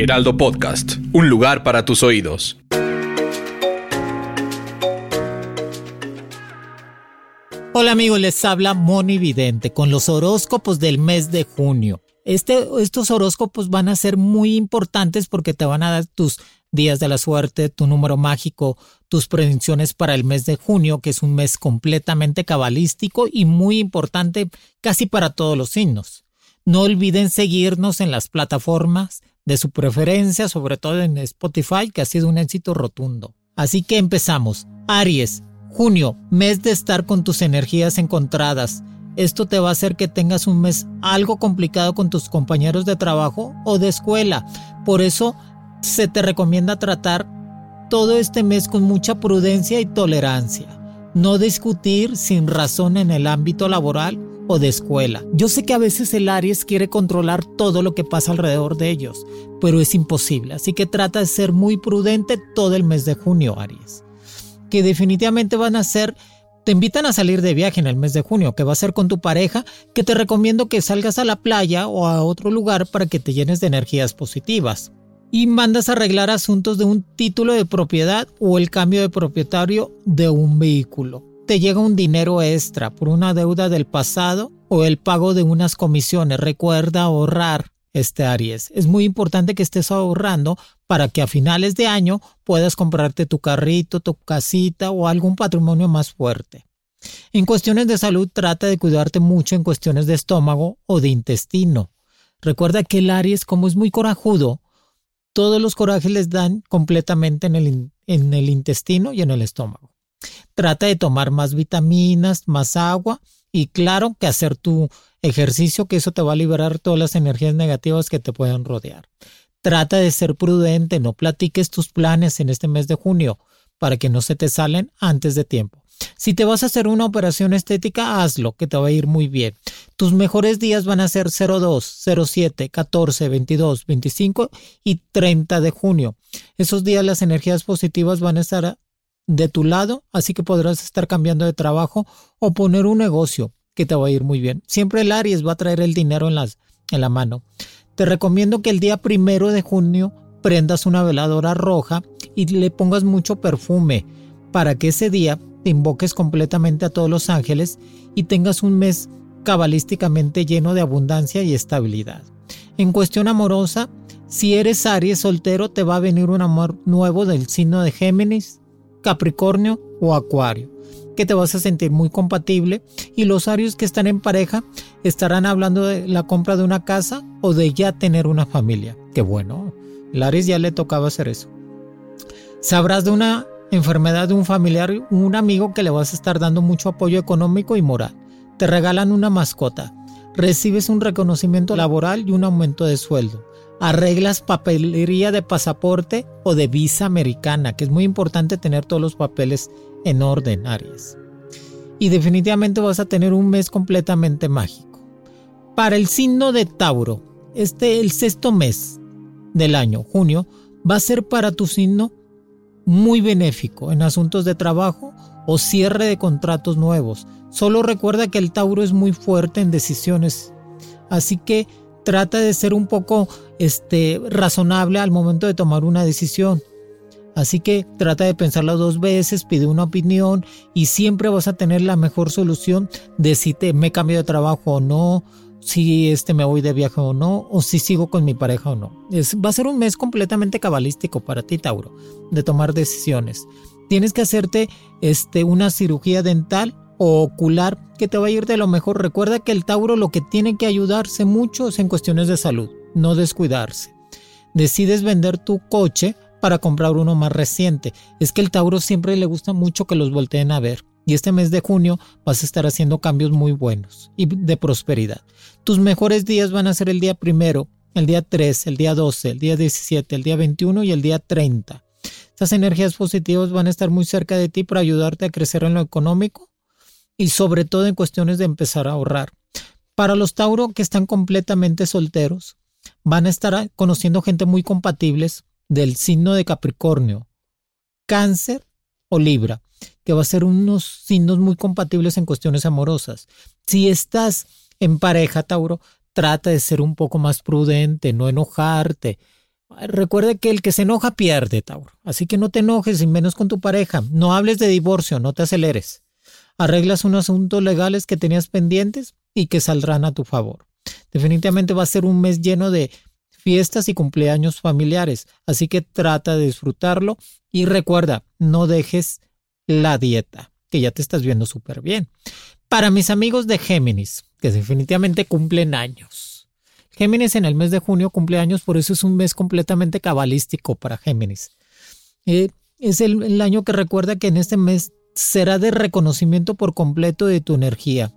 Heraldo Podcast, un lugar para tus oídos. Hola amigos, les habla Moni Vidente con los horóscopos del mes de junio. Este, estos horóscopos van a ser muy importantes porque te van a dar tus días de la suerte, tu número mágico, tus predicciones para el mes de junio, que es un mes completamente cabalístico y muy importante casi para todos los signos. No olviden seguirnos en las plataformas de su preferencia, sobre todo en Spotify, que ha sido un éxito rotundo. Así que empezamos. Aries, junio, mes de estar con tus energías encontradas. Esto te va a hacer que tengas un mes algo complicado con tus compañeros de trabajo o de escuela. Por eso se te recomienda tratar todo este mes con mucha prudencia y tolerancia. No discutir sin razón en el ámbito laboral o de escuela. Yo sé que a veces el Aries quiere controlar todo lo que pasa alrededor de ellos, pero es imposible. Así que trata de ser muy prudente todo el mes de junio, Aries. Que definitivamente van a ser te invitan a salir de viaje en el mes de junio, que va a ser con tu pareja, que te recomiendo que salgas a la playa o a otro lugar para que te llenes de energías positivas. Y mandas a arreglar asuntos de un título de propiedad o el cambio de propietario de un vehículo. Te llega un dinero extra por una deuda del pasado o el pago de unas comisiones. Recuerda ahorrar este Aries. Es muy importante que estés ahorrando para que a finales de año puedas comprarte tu carrito, tu casita o algún patrimonio más fuerte. En cuestiones de salud trata de cuidarte mucho en cuestiones de estómago o de intestino. Recuerda que el Aries, como es muy corajudo, todos los corajes les dan completamente en el, en el intestino y en el estómago. Trata de tomar más vitaminas, más agua y claro que hacer tu ejercicio, que eso te va a liberar todas las energías negativas que te puedan rodear. Trata de ser prudente, no platiques tus planes en este mes de junio para que no se te salen antes de tiempo. Si te vas a hacer una operación estética, hazlo, que te va a ir muy bien. Tus mejores días van a ser 02, 07, 14, 22, 25 y 30 de junio. Esos días las energías positivas van a estar de tu lado, así que podrás estar cambiando de trabajo o poner un negocio que te va a ir muy bien. Siempre el Aries va a traer el dinero en, las, en la mano. Te recomiendo que el día primero de junio prendas una veladora roja y le pongas mucho perfume para que ese día te invoques completamente a todos los ángeles y tengas un mes cabalísticamente lleno de abundancia y estabilidad. En cuestión amorosa, si eres Aries soltero, te va a venir un amor nuevo del signo de Géminis, Capricornio o Acuario que te vas a sentir muy compatible y los arios que están en pareja estarán hablando de la compra de una casa o de ya tener una familia. Qué bueno, el Aries ya le tocaba hacer eso. Sabrás de una enfermedad de un familiar, un amigo que le vas a estar dando mucho apoyo económico y moral. Te regalan una mascota. Recibes un reconocimiento laboral y un aumento de sueldo. Arreglas papelería de pasaporte o de visa americana, que es muy importante tener todos los papeles en orden, Aries. Y definitivamente vas a tener un mes completamente mágico. Para el signo de Tauro, este el sexto mes del año, junio, va a ser para tu signo muy benéfico en asuntos de trabajo o cierre de contratos nuevos. Solo recuerda que el Tauro es muy fuerte en decisiones, así que trata de ser un poco este, razonable al momento de tomar una decisión. Así que trata de pensarlo dos veces, pide una opinión y siempre vas a tener la mejor solución de si te, me cambio de trabajo o no, si este me voy de viaje o no, o si sigo con mi pareja o no. Es, va a ser un mes completamente cabalístico para ti, Tauro, de tomar decisiones. Tienes que hacerte este, una cirugía dental o ocular que te va a ir de lo mejor. Recuerda que el Tauro lo que tiene que ayudarse mucho es en cuestiones de salud, no descuidarse. Decides vender tu coche para comprar uno más reciente. Es que el Tauro siempre le gusta mucho que los volteen a ver. y este mes de junio vas a estar haciendo cambios muy buenos y de prosperidad. Tus mejores días van a ser el día primero, el día 3, el día 12, el día 17, el día 21 y el día 30. Estas energías positivas van a estar muy cerca de ti para ayudarte a crecer en lo económico y sobre todo en cuestiones de empezar a ahorrar. Para los Tauro que están completamente solteros, van a estar conociendo gente muy compatibles del signo de Capricornio, Cáncer o Libra, que va a ser unos signos muy compatibles en cuestiones amorosas. Si estás en pareja, Tauro, trata de ser un poco más prudente, no enojarte. Recuerde que el que se enoja pierde, Tauro. Así que no te enojes, y menos con tu pareja. No hables de divorcio, no te aceleres. Arreglas unos asuntos legales que tenías pendientes y que saldrán a tu favor. Definitivamente va a ser un mes lleno de fiestas y cumpleaños familiares, así que trata de disfrutarlo y recuerda, no dejes la dieta, que ya te estás viendo súper bien. Para mis amigos de Géminis, que definitivamente cumplen años. Géminis en el mes de junio cumple años, por eso es un mes completamente cabalístico para Géminis. Eh, es el año que recuerda que en este mes será de reconocimiento por completo de tu energía.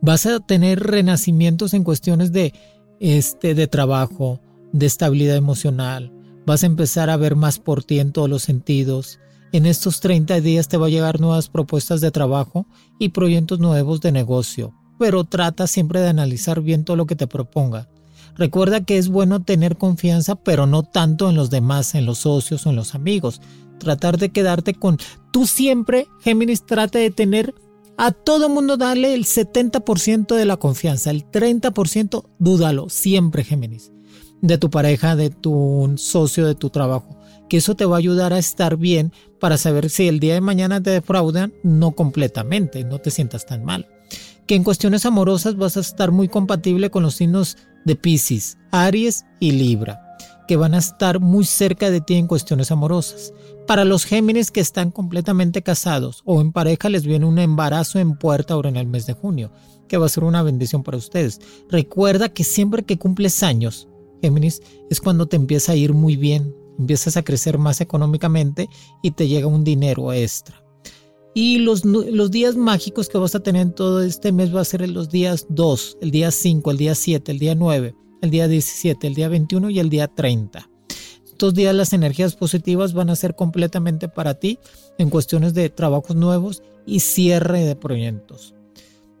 Vas a tener renacimientos en cuestiones de, este, de trabajo, de estabilidad emocional. Vas a empezar a ver más por ti en todos los sentidos. En estos 30 días te va a llegar nuevas propuestas de trabajo y proyectos nuevos de negocio, pero trata siempre de analizar bien todo lo que te proponga. Recuerda que es bueno tener confianza, pero no tanto en los demás, en los socios o en los amigos. Tratar de quedarte con... Tú siempre, Géminis, trata de tener a todo mundo darle el 70% de la confianza, el 30% dúdalo, siempre Géminis, de tu pareja, de tu socio, de tu trabajo, que eso te va a ayudar a estar bien para saber si el día de mañana te defraudan, no completamente, no te sientas tan mal. Que en cuestiones amorosas vas a estar muy compatible con los signos de Pisces, Aries y Libra que van a estar muy cerca de ti en cuestiones amorosas. Para los Géminis que están completamente casados o en pareja les viene un embarazo en puerta ahora en el mes de junio, que va a ser una bendición para ustedes. Recuerda que siempre que cumples años, Géminis, es cuando te empieza a ir muy bien, empiezas a crecer más económicamente y te llega un dinero extra. Y los, los días mágicos que vas a tener en todo este mes va a ser los días 2, el día 5, el día 7, el día 9 el día 17, el día 21 y el día 30. Estos días las energías positivas van a ser completamente para ti en cuestiones de trabajos nuevos y cierre de proyectos.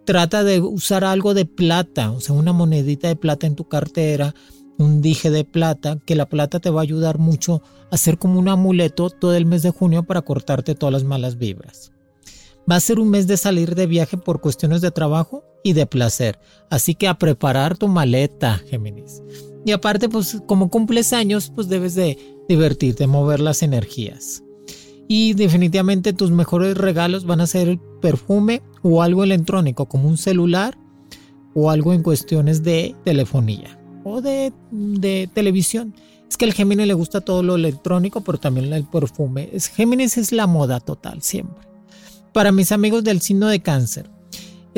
Trata de usar algo de plata, o sea, una monedita de plata en tu cartera, un dije de plata, que la plata te va a ayudar mucho a ser como un amuleto todo el mes de junio para cortarte todas las malas vibras. Va a ser un mes de salir de viaje por cuestiones de trabajo y de placer. Así que a preparar tu maleta, Géminis. Y aparte, pues como cumples años, pues debes de divertirte, mover las energías. Y definitivamente tus mejores regalos van a ser el perfume o algo electrónico, como un celular o algo en cuestiones de telefonía o de, de televisión. Es que al Géminis le gusta todo lo electrónico, pero también el perfume. Géminis es la moda total, siempre. Para mis amigos del signo de cáncer,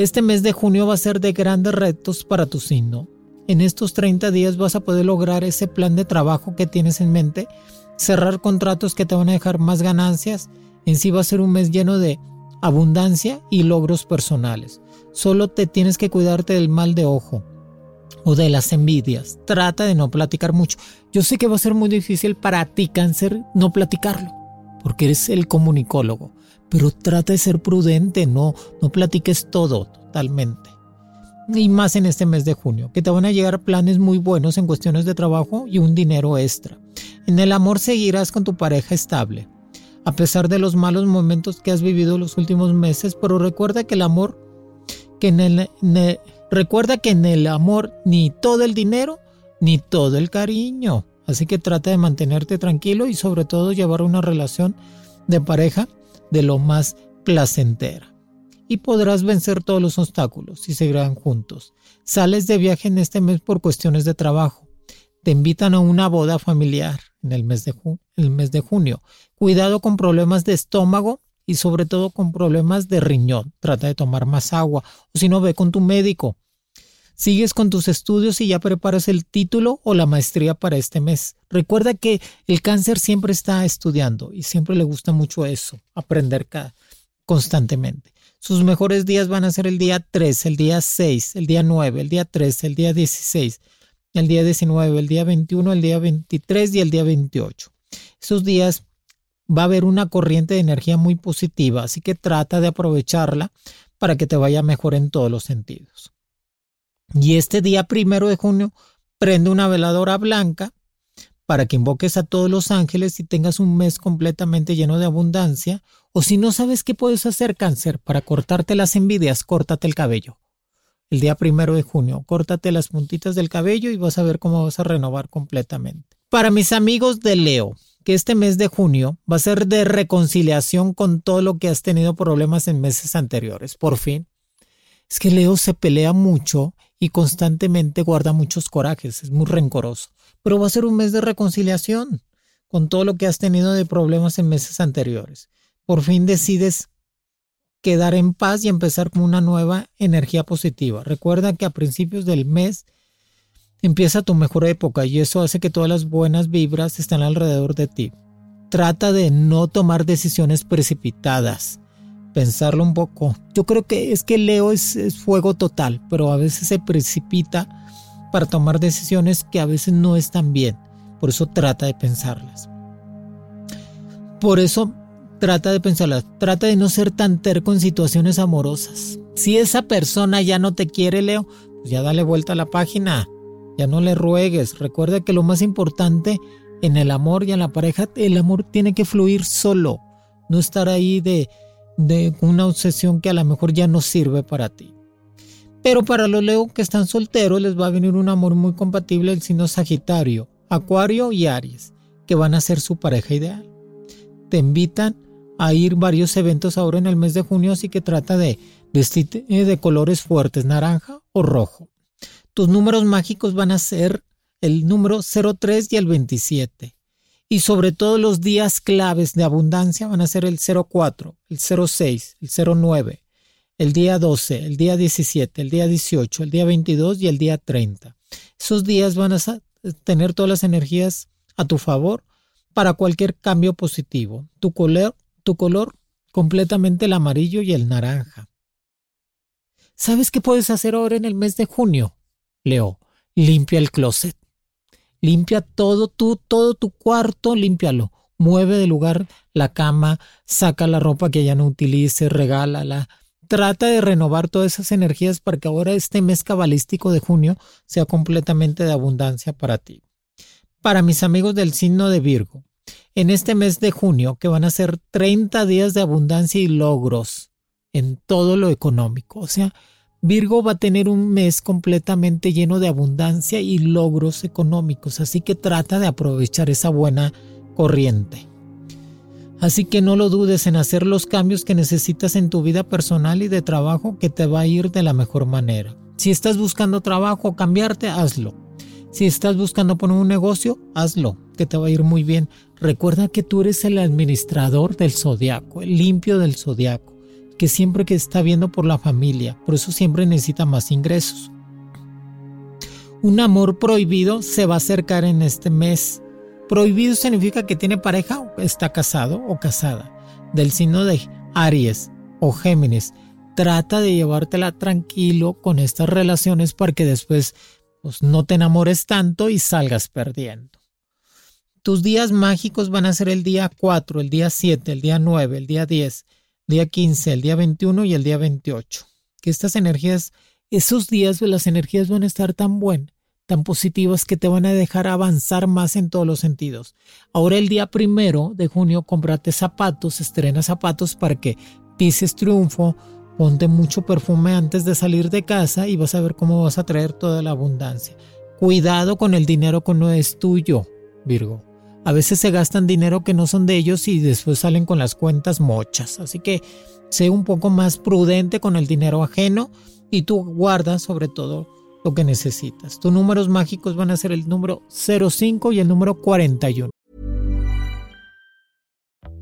este mes de junio va a ser de grandes retos para tu signo. En estos 30 días vas a poder lograr ese plan de trabajo que tienes en mente, cerrar contratos que te van a dejar más ganancias. En sí va a ser un mes lleno de abundancia y logros personales. Solo te tienes que cuidarte del mal de ojo o de las envidias. Trata de no platicar mucho. Yo sé que va a ser muy difícil para ti, cáncer, no platicarlo, porque eres el comunicólogo pero trata de ser prudente, no, no platiques todo totalmente. Y más en este mes de junio, que te van a llegar planes muy buenos en cuestiones de trabajo y un dinero extra. En el amor seguirás con tu pareja estable, a pesar de los malos momentos que has vivido los últimos meses, pero recuerda que el amor, que en el, recuerda que en el amor ni todo el dinero, ni todo el cariño. Así que trata de mantenerte tranquilo y sobre todo llevar una relación de pareja de lo más placentera. Y podrás vencer todos los obstáculos si seguirán juntos. Sales de viaje en este mes por cuestiones de trabajo. Te invitan a una boda familiar en el mes de junio. Cuidado con problemas de estómago y sobre todo con problemas de riñón. Trata de tomar más agua o si no ve con tu médico. Sigues con tus estudios y ya preparas el título o la maestría para este mes. Recuerda que el cáncer siempre está estudiando y siempre le gusta mucho eso, aprender constantemente. Sus mejores días van a ser el día 3, el día 6, el día 9, el día 13, el día 16, el día 19, el día 21, el día 23 y el día 28. Esos días va a haber una corriente de energía muy positiva, así que trata de aprovecharla para que te vaya mejor en todos los sentidos. Y este día primero de junio prende una veladora blanca para que invoques a todos los ángeles y tengas un mes completamente lleno de abundancia. O si no sabes qué puedes hacer, cáncer, para cortarte las envidias, córtate el cabello. El día primero de junio, córtate las puntitas del cabello y vas a ver cómo vas a renovar completamente. Para mis amigos de Leo, que este mes de junio va a ser de reconciliación con todo lo que has tenido problemas en meses anteriores. Por fin. Es que Leo se pelea mucho y constantemente guarda muchos corajes, es muy rencoroso. Pero va a ser un mes de reconciliación con todo lo que has tenido de problemas en meses anteriores. Por fin decides quedar en paz y empezar con una nueva energía positiva. Recuerda que a principios del mes empieza tu mejor época y eso hace que todas las buenas vibras estén alrededor de ti. Trata de no tomar decisiones precipitadas, pensarlo un poco. Yo creo que es que Leo es, fuego total, pero a veces se precipita para tomar decisiones que a veces no están bien. Por eso trata de pensarlas. Por eso trata de pensarlas. Trata de no ser tan terco en situaciones amorosas. Si esa persona ya no te quiere, Leo, pues ya dale vuelta a la página ya no le ruegues. Recuerda que lo más importante en el amor y en la pareja, el amor tiene que fluir solo. No estar ahí de, de una obsesión que a lo mejor ya no sirve para ti. Pero para los Leo que están solteros les va a venir un amor muy compatible el signo Sagitario, Acuario y Aries, que van a ser su pareja ideal. Te invitan ir varios eventos ahora en el mes de junio, así que trata de de colores fuertes, naranja o rojo. Tus números mágicos van a ser el número 03 y el 27. Y sobre todo los días claves de abundancia van a ser el 04, el 06, el 09, el día 12, el día 17, el día 18, el día 22 y el día 30. Esos días van a tener todas las energías a tu favor para cualquier cambio positivo. Tu color, tu color completamente el amarillo y el naranja. ¿Sabes qué puedes hacer ahora en el mes de junio? Leo, limpia el closet. Limpia todo tu, todo tu cuarto, límpialo. Mueve de lugar la cama, saca la ropa que ya no utilice, regálala. Trata de renovar todas esas energías para que ahora este mes cabalístico de junio sea completamente de abundancia para ti. Para mis amigos del signo de Virgo, en este mes de junio, que van a ser 30 días de abundancia y logros en todo lo económico, o sea, Virgo va a tener un mes completamente lleno de abundancia y logros económicos, así que trata de aprovechar esa buena corriente. Así que no lo dudes en hacer los cambios que necesitas en tu vida personal y de trabajo que te va a ir de la mejor manera. Si estás buscando trabajo o cambiarte, hazlo. Si estás buscando poner un negocio, hazlo, que te va a ir muy bien. Recuerda que tú eres el administrador del zodiaco, el limpio del zodiaco que siempre que está viendo por la familia, por eso siempre necesita más ingresos. Un amor prohibido se va a acercar en este mes. Prohibido significa que tiene pareja está casado o casada. Del signo de Aries o Géminis. Trata de llevártela tranquilo con estas relaciones para que después pues, no te enamores tanto y salgas perdiendo. Tus días mágicos van a ser el día 4, el día 7, el día 9, el día 10, día 15, el día 21 y el día 28. Que estas energías, esos días las energías van a estar tan buenas, tan positivas que te van a dejar avanzar más en todos los sentidos. Ahora el día primero de junio comprate zapatos, estrena zapatos para que pises triunfo, ponte mucho perfume antes de salir de casa y vas a ver cómo vas a traer toda la abundancia. Cuidado con el dinero que no es tuyo, Virgo. A veces se gastan dinero que no son de ellos y después salen con las cuentas mochas. Así que sé un poco más prudente con el dinero ajeno y tú guardas sobre todo lo que necesitas. Tus números mágicos van a ser el número 05 y el número 41.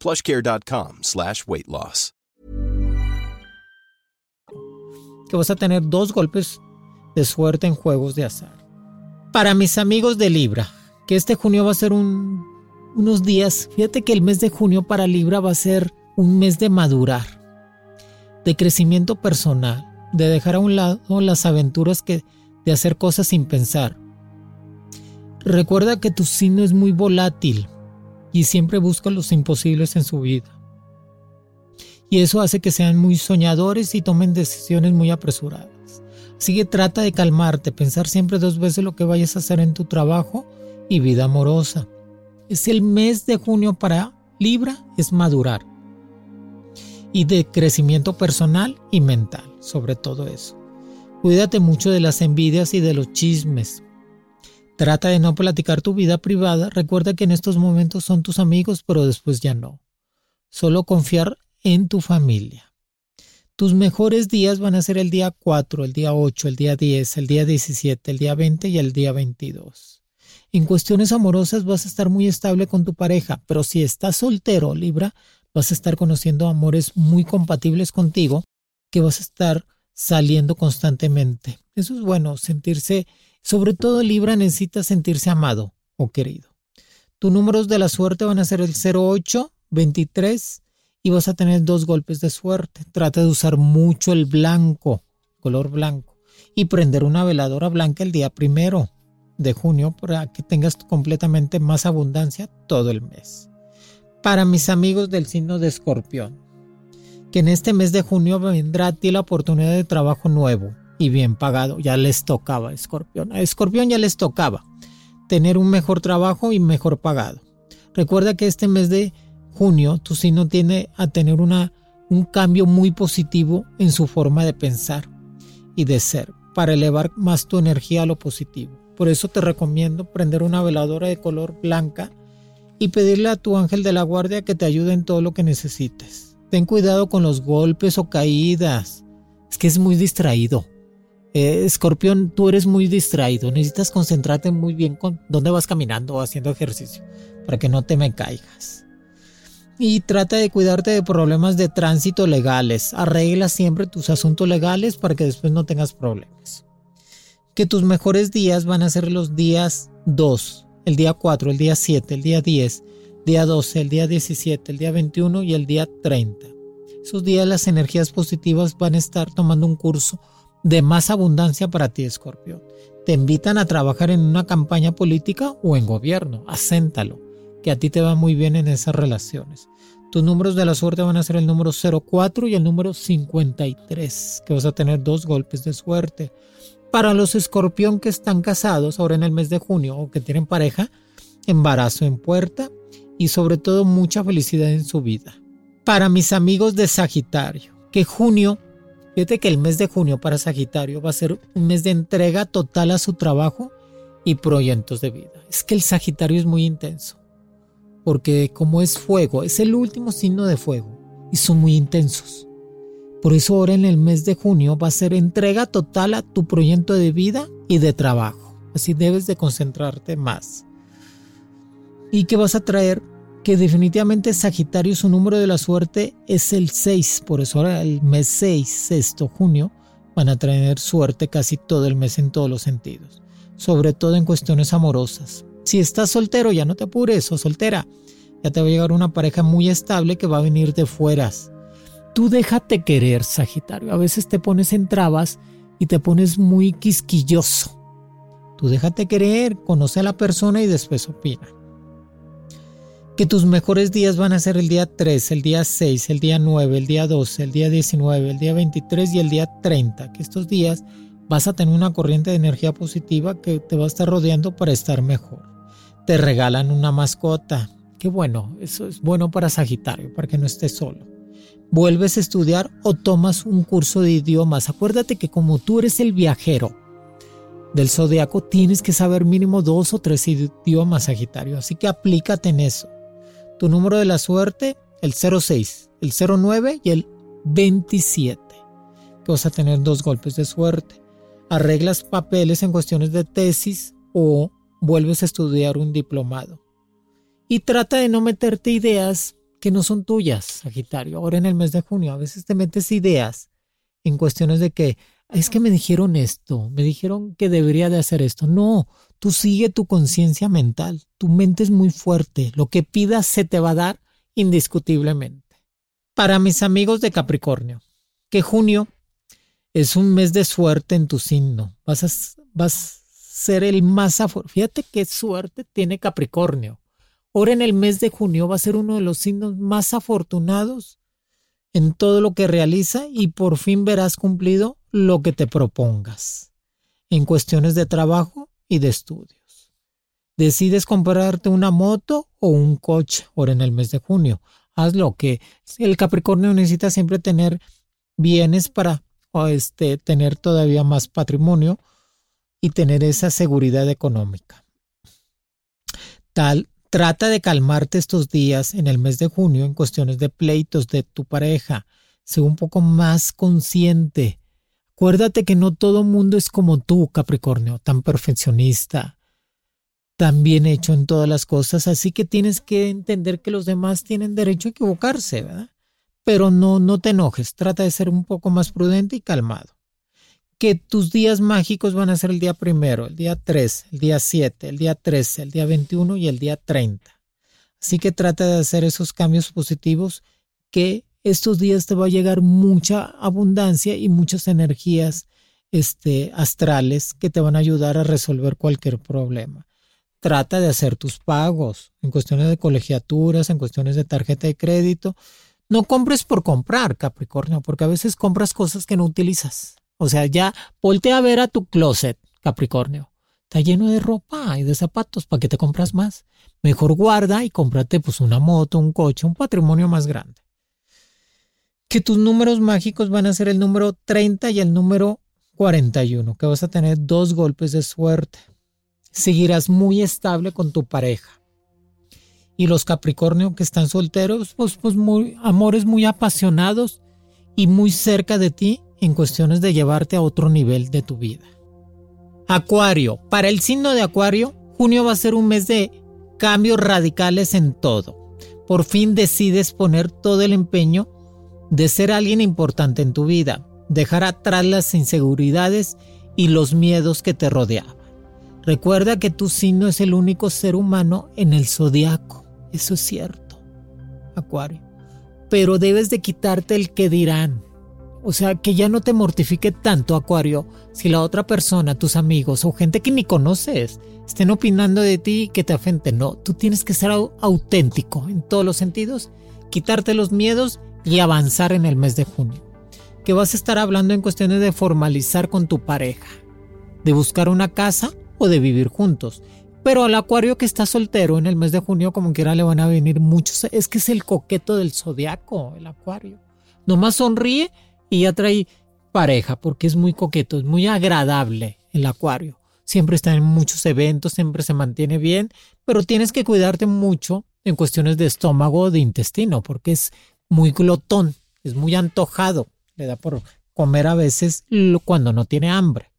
plushcare.com slash weight loss. Que vas a tener dos golpes de suerte en juegos de azar. Para mis amigos de Libra, que este junio va a ser un, unos días, fíjate que el mes de junio para Libra va a ser un mes de madurar, de crecimiento personal, de dejar a un lado las aventuras que, de hacer cosas sin pensar. Recuerda que tu signo es muy volátil y siempre busca los imposibles en su vida. Y eso hace que sean muy soñadores y tomen decisiones muy apresuradas. Así que trata de calmarte, pensar siempre dos veces lo que vayas a hacer en tu trabajo y vida amorosa. Es el mes de junio para Libra, es madurar. Y de crecimiento personal y mental, sobre todo eso. Cuídate mucho de las envidias y de los chismes. Trata de no platicar tu vida privada. Recuerda que en estos momentos son tus amigos, pero después ya no. Solo confiar en tu familia. Tus mejores días van a ser el día 4, el día 8, el día 10, el día 17, el día 20 y el día 22. En cuestiones amorosas vas a estar muy estable con tu pareja, pero si estás soltero, Libra, vas a estar conociendo amores muy compatibles contigo, que vas a estar saliendo constantemente. Eso es bueno, sentirse, sobre todo Libra necesita sentirse amado o querido. Tus números de la suerte van a ser el 08, 23 y vas a tener dos golpes de suerte. Trata de usar mucho el blanco, color blanco, y prender una veladora blanca el día primero de junio para que tengas completamente más abundancia todo el mes. Para mis amigos del signo de escorpión, que en este mes de junio vendrá a ti la oportunidad de trabajo nuevo y bien pagado. Ya les tocaba, Escorpión. A Escorpión ya les tocaba tener un mejor trabajo y mejor pagado. Recuerda que este mes de junio tu signo tiene a tener una, un cambio muy positivo en su forma de pensar y de ser para elevar más tu energía a lo positivo. Por eso te recomiendo prender una veladora de color blanca y pedirle a tu ángel de la guardia que te ayude en todo lo que necesites. Ten cuidado con los golpes o caídas. Es que es muy distraído. Eh, escorpión, tú eres muy distraído. Necesitas concentrarte muy bien con dónde vas caminando o haciendo ejercicio para que no te me caigas. Y trata de cuidarte de problemas de tránsito legales. Arregla siempre tus asuntos legales para que después no tengas problemas. Que tus mejores días van a ser los días 2, el día 4, el día 7, el día 10, día 12, el día 17, el día 21 y el día 30. Esos días las energías positivas van a estar tomando un curso de más abundancia para ti, Escorpio. Te invitan a trabajar en una campaña política o en gobierno. Acéntalo, que a ti te va muy bien en esas relaciones. Tus números de la suerte van a ser el número 04 y el número 53, que vas a tener dos golpes de suerte. Para los escorpión que están casados ahora en el mes de junio o que tienen pareja, embarazo en puerta, y sobre todo mucha felicidad en su vida. Para mis amigos de Sagitario, que junio, fíjate que el mes de junio para Sagitario va a ser un mes de entrega total a su trabajo y proyectos de vida. Es que el Sagitario es muy intenso, porque como es fuego, es el último signo de fuego y son muy intensos. Por eso ahora en el mes de junio va a ser entrega total a tu proyecto de vida y de trabajo. Así debes de concentrarte más. y que vas a traer que definitivamente Sagitario su número de la suerte es el 6, por eso ahora el mes 6, sexto junio, van a traer suerte casi todo el mes en todos los sentidos, sobre todo en cuestiones amorosas. Si estás soltero, ya no te apures, o soltera, ya te va a llegar una pareja muy estable que va a venir de fueras. Tú déjate querer, Sagitario. A veces te pones en trabas y te pones muy quisquilloso. Tú déjate querer, conoce a la persona y después opina que tus mejores días van a ser el día 3, el día 6, el día 9, el día 12, el día 19, el día 23 y el día 30. Que estos días vas a tener una corriente de energía positiva que te va a estar rodeando para estar mejor. Te regalan una mascota. Qué bueno, eso es bueno para Sagitario, para que no estés solo. Vuelves a estudiar o tomas un curso de idiomas. Acuérdate que como tú eres el viajero del zodiaco, tienes que saber mínimo dos o tres idiomas, Sagitario. Así que aplícate en eso tu número de la suerte, el 06, el 09 y el 27. Que vas a tener dos golpes de suerte. Arreglas papeles en cuestiones de tesis o vuelves a estudiar un diplomado. Y trata de no meterte ideas que no son tuyas, Sagitario. Ahora en el mes de junio a veces te metes ideas en cuestiones de que es que me dijeron esto, me dijeron que debería de hacer esto. No, Tú sigue tu conciencia mental, tu mente es muy fuerte, lo que pidas se te va a dar indiscutiblemente. Para mis amigos de Capricornio, que junio es un mes de suerte en tu signo, vas a, vas a ser el más afortunado. Fíjate qué suerte tiene Capricornio. Ahora en el mes de junio va a ser uno de los signos más afortunados en todo lo que realiza y por fin verás cumplido lo que te propongas. En cuestiones de trabajo, y de estudios. Decides comprarte una moto o un coche ahora en el mes de junio. Hazlo que el Capricornio necesita siempre tener bienes para este, tener todavía más patrimonio y tener esa seguridad económica. Tal, trata de calmarte estos días en el mes de junio en cuestiones de pleitos de tu pareja. Sé un poco más consciente Acuérdate que no todo mundo es como tú, Capricornio, tan perfeccionista, tan bien hecho en todas las cosas, así que tienes que entender que los demás tienen derecho a equivocarse, ¿verdad? Pero no, no te enojes, trata de ser un poco más prudente y calmado. Que tus días mágicos van a ser el día primero, el día 3, el día 7, el día 13, el día 21 y el día 30. Así que trata de hacer esos cambios positivos que estos días te va a llegar mucha abundancia y muchas energías este, astrales que te van a ayudar a resolver cualquier problema. Trata de hacer tus pagos en cuestiones de colegiaturas, en cuestiones de tarjeta de crédito. No compres por comprar, Capricornio, porque a veces compras cosas que no utilizas. O sea, ya voltea a ver a tu closet, Capricornio. Está lleno de ropa y de zapatos. ¿Para qué te compras más? Mejor guarda y cómprate pues una moto, un coche, un patrimonio más grande que tus números mágicos van a ser el número 30 y el número 41, que vas a tener dos golpes de suerte. Seguirás muy estable con tu pareja. Y los Capricornio que están solteros, pues, pues muy, amores muy apasionados y muy cerca de ti en cuestiones de llevarte a otro nivel de tu vida. Acuario, para el signo de Acuario, junio va a ser un mes de cambios radicales en todo. Por fin decides poner todo el empeño de ser alguien importante en tu vida, dejar atrás las inseguridades y los miedos que te rodeaban. Recuerda que tu signo es el único ser humano en el zodiaco. Eso es cierto, Acuario. Pero debes de quitarte el que dirán. O sea, que ya no te mortifique tanto, Acuario, si la otra persona, tus amigos o gente que ni conoces estén opinando de ti y que te afenten. No, tú tienes que ser auténtico en todos los sentidos, quitarte los miedos y avanzar en el mes de junio. Que vas a estar hablando en cuestiones de formalizar con tu pareja, de buscar una casa o de vivir juntos. Pero al acuario que está soltero en el mes de junio, como quiera, le van a venir muchos. Es que es el coqueto del zodiaco, el acuario. Nomás sonríe y ya trae pareja, porque es muy coqueto, es muy agradable el acuario. Siempre está en muchos eventos, siempre se mantiene bien, pero tienes que cuidarte mucho en cuestiones de estómago de intestino, porque es muy glotón, es muy antojado, le da por comer a veces cuando no tiene hambre.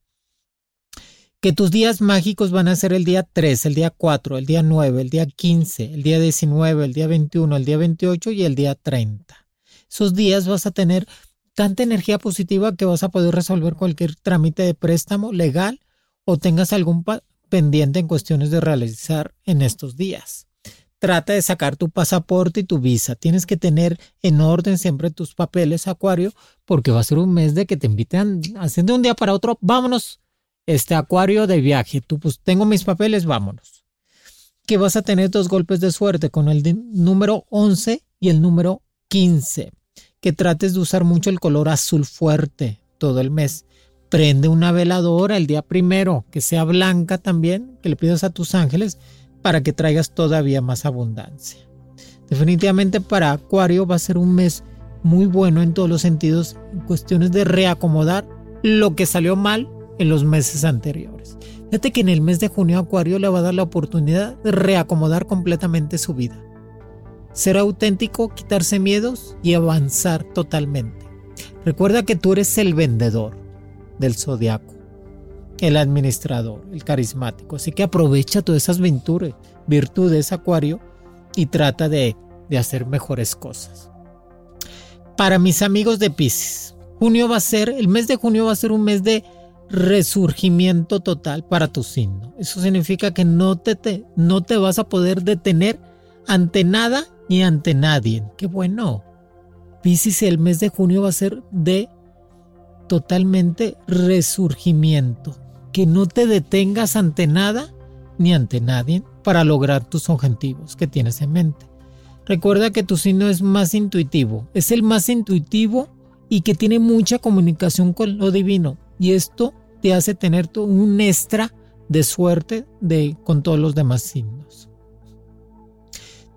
que tus días mágicos van a ser el día 3, el día 4, el día 9, el día 15, el día 19, el día 21, el día 28 y el día 30. Esos días vas a tener tanta energía positiva que vas a poder resolver cualquier trámite de préstamo legal o tengas algún pendiente en cuestiones de realizar en estos días. Trata de sacar tu pasaporte y tu visa. Tienes que tener en orden siempre tus papeles, Acuario, porque va a ser un mes de que te invitan haciendo un día para otro. Vámonos este acuario de viaje. Tú, pues tengo mis papeles, vámonos. Que vas a tener dos golpes de suerte con el número 11 y el número 15. Que trates de usar mucho el color azul fuerte todo el mes. Prende una veladora el día primero, que sea blanca también, que le pidas a tus ángeles para que traigas todavía más abundancia. Definitivamente para Acuario va a ser un mes muy bueno en todos los sentidos, en cuestiones de reacomodar lo que salió mal en los meses anteriores. Fíjate que en el mes de junio Acuario le va a dar la oportunidad de reacomodar completamente su vida. Ser auténtico, quitarse miedos y avanzar totalmente. Recuerda que tú eres el vendedor del zodiaco, el administrador, el carismático. Así que aprovecha todas esas virtudes, virtudes Acuario y trata de, de hacer mejores cosas. Para mis amigos de Pisces, junio va a ser, el mes de junio va a ser un mes de resurgimiento total para tu signo. Eso significa que no te, no te vas a poder detener ante nada ni ante nadie. Qué bueno. Piscis, el mes de junio va a ser de totalmente resurgimiento. Que no te detengas ante nada ni ante nadie para lograr tus objetivos que tienes en mente. Recuerda que tu signo es más intuitivo, es el más intuitivo y que tiene mucha comunicación con lo divino y esto te hace tener un extra de suerte de, con todos los demás signos.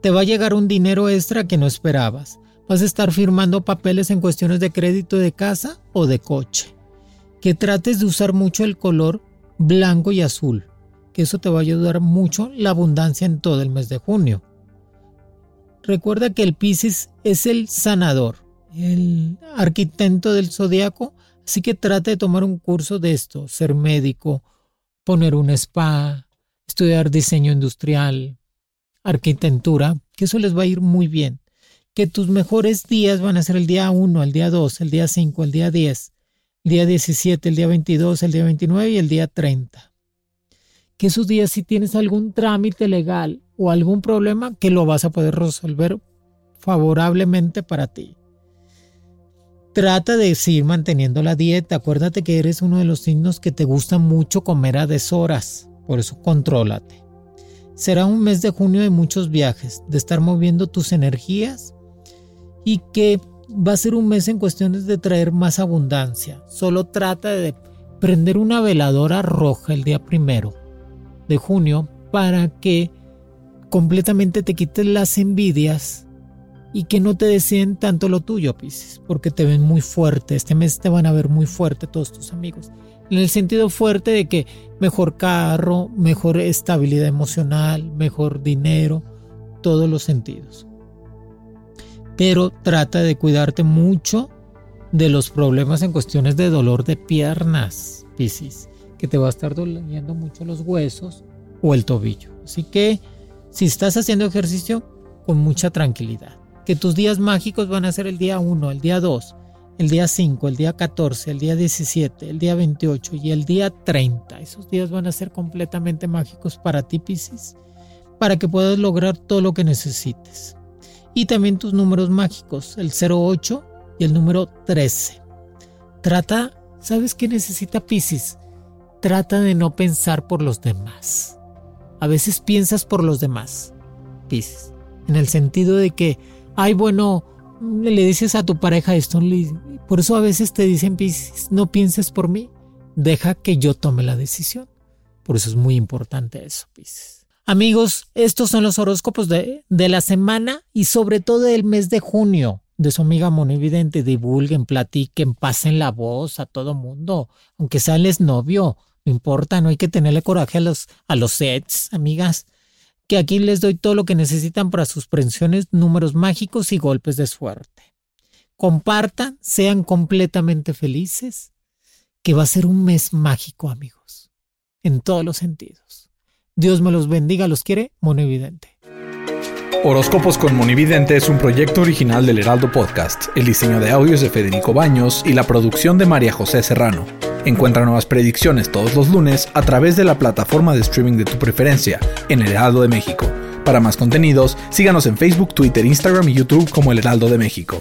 Te va a llegar un dinero extra que no esperabas. Vas a estar firmando papeles en cuestiones de crédito de casa o de coche. Que trates de usar mucho el color blanco y azul, que eso te va a ayudar mucho la abundancia en todo el mes de junio. Recuerda que el Piscis es el sanador, el arquitecto del zodiaco Así que trate de tomar un curso de esto, ser médico, poner un spa, estudiar diseño industrial, arquitectura, que eso les va a ir muy bien. Que tus mejores días van a ser el día 1, el día 2, el día 5, el día 10, el día 17, el día 22, el día 29 y el día 30. Que esos días si tienes algún trámite legal o algún problema, que lo vas a poder resolver favorablemente para ti. Trata de seguir manteniendo la dieta. Acuérdate que eres uno de los signos que te gusta mucho comer a deshoras. Por eso contrólate. Será un mes de junio de muchos viajes, de estar moviendo tus energías y que va a ser un mes en cuestiones de traer más abundancia. Solo trata de prender una veladora roja el día primero de junio para que completamente te quites las envidias y que no te deseen tanto lo tuyo, Pisces, porque te ven muy fuerte. Este mes te van a ver muy fuerte todos tus amigos. En el sentido fuerte de que mejor carro, mejor estabilidad emocional, mejor dinero, todos los sentidos. Pero trata de cuidarte mucho de los problemas en cuestiones de dolor de piernas, Pisces, que te va a estar doliendo mucho los huesos o el tobillo. Así que si estás haciendo ejercicio, con mucha tranquilidad que tus días mágicos van a ser el día 1, el día 2, el día 5, el día 14, el día 17, el día 28 y el día 30. Esos días van a ser completamente mágicos para ti, Pisces, para que puedas lograr todo lo que necesites. Y también tus números mágicos, el 08 y el número 13. Trata, ¿sabes qué necesita Pisces? Trata de no pensar por los demás. A veces piensas por los demás, Pisces, en el sentido de que ay, bueno, le dices a tu pareja esto, por eso a veces te dicen, no pienses por mí, deja que yo tome la decisión. Por eso es muy importante eso, Pisces. Amigos, estos son los horóscopos de, de la semana y sobre todo del mes de junio de su amiga Monividente. Divulguen, platiquen, pasen la voz a todo mundo, aunque sales novio, no importa, no hay que tenerle coraje a los, a los sets, amigas que aquí les doy todo lo que necesitan para sus pensiones, números mágicos y golpes de suerte. Compartan, sean completamente felices, que va a ser un mes mágico, amigos. en todos los sentidos. Dios me los bendiga, los quiere, Monividente. Horóscopos con Monividente es un proyecto original del Heraldo Podcast. El diseño de audios de Federico Baños y la producción de María José Serrano. Encuentra nuevas predicciones todos los lunes a través de la plataforma de streaming de tu preferencia en El Heraldo de México. Para más contenidos, síganos en Facebook, Twitter, Instagram y YouTube como El Heraldo de México.